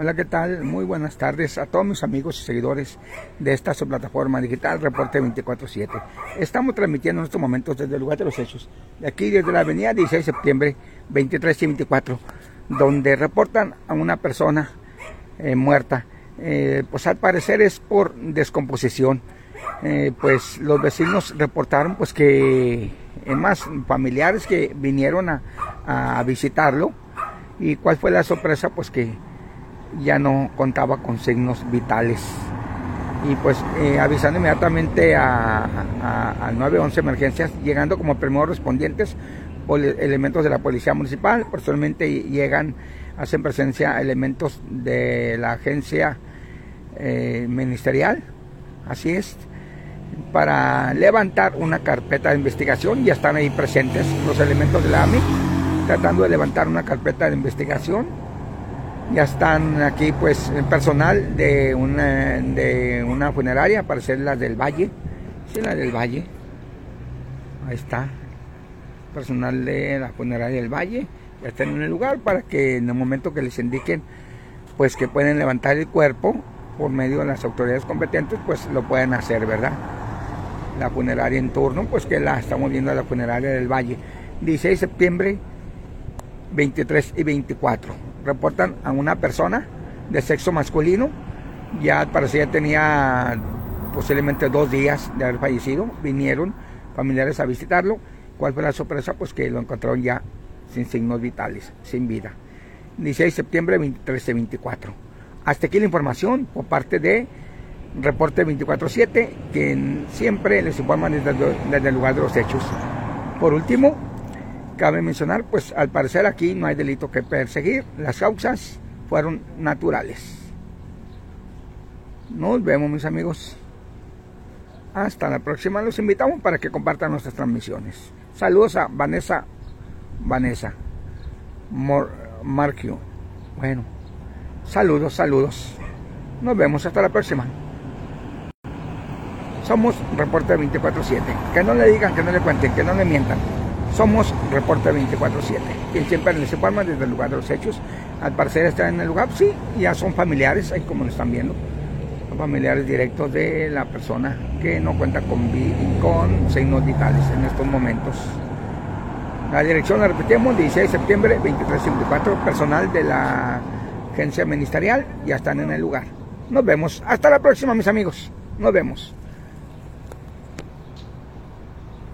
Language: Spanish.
Hola, ¿qué tal? Muy buenas tardes a todos mis amigos y seguidores de esta su plataforma digital Reporte 24-7. Estamos transmitiendo en estos momentos desde el lugar de los hechos, de aquí desde la avenida 16 de septiembre 23 y 24, donde reportan a una persona eh, muerta. Eh, pues al parecer es por descomposición. Eh, pues los vecinos reportaron pues que más familiares que vinieron a, a visitarlo y cuál fue la sorpresa pues que ya no contaba con signos vitales. Y pues eh, avisando inmediatamente a, a, 911 emergencias, llegando como primeros respondientes elementos de la policía municipal, personalmente llegan, hacen presencia elementos de la agencia eh, ministerial, así es, para levantar una carpeta de investigación, ya están ahí presentes los elementos de la AMI, tratando de levantar una carpeta de investigación ya están aquí pues personal de una, de una funeraria, para ser la del Valle. Sí, la del Valle. Ahí está. Personal de la funeraria del Valle. Ya están en el lugar para que en el momento que les indiquen pues que pueden levantar el cuerpo por medio de las autoridades competentes, pues lo pueden hacer, ¿verdad? La funeraria en turno, pues que la estamos viendo a la funeraria del Valle. 16 de septiembre 23 y 24. Reportan a una persona de sexo masculino, ya parecía ya tenía posiblemente dos días de haber fallecido, vinieron familiares a visitarlo. ¿Cuál fue la sorpresa? Pues que lo encontraron ya sin signos vitales, sin vida. 16 de septiembre 23 y 24. Hasta aquí la información por parte de Reporte 24-7, que siempre les informan desde, desde el lugar de los hechos. Por último, Cabe mencionar, pues al parecer aquí no hay delito que perseguir, las causas fueron naturales. Nos vemos mis amigos. Hasta la próxima. Los invitamos para que compartan nuestras transmisiones. Saludos a Vanessa. Vanessa. Marquio. Bueno. Saludos, saludos. Nos vemos hasta la próxima. Somos Reporte 24-7. Que no le digan, que no le cuenten, que no le mientan. Somos Reporte 24-7, quien siempre les informa desde el lugar de los hechos. Al parecer están en el lugar, sí, ya son familiares, ahí como lo están viendo, son familiares directos de la persona que no cuenta con, con signos vitales en estos momentos. La dirección la repetimos, 16 de septiembre, 2354, personal de la agencia ministerial ya están en el lugar. Nos vemos. Hasta la próxima, mis amigos. Nos vemos.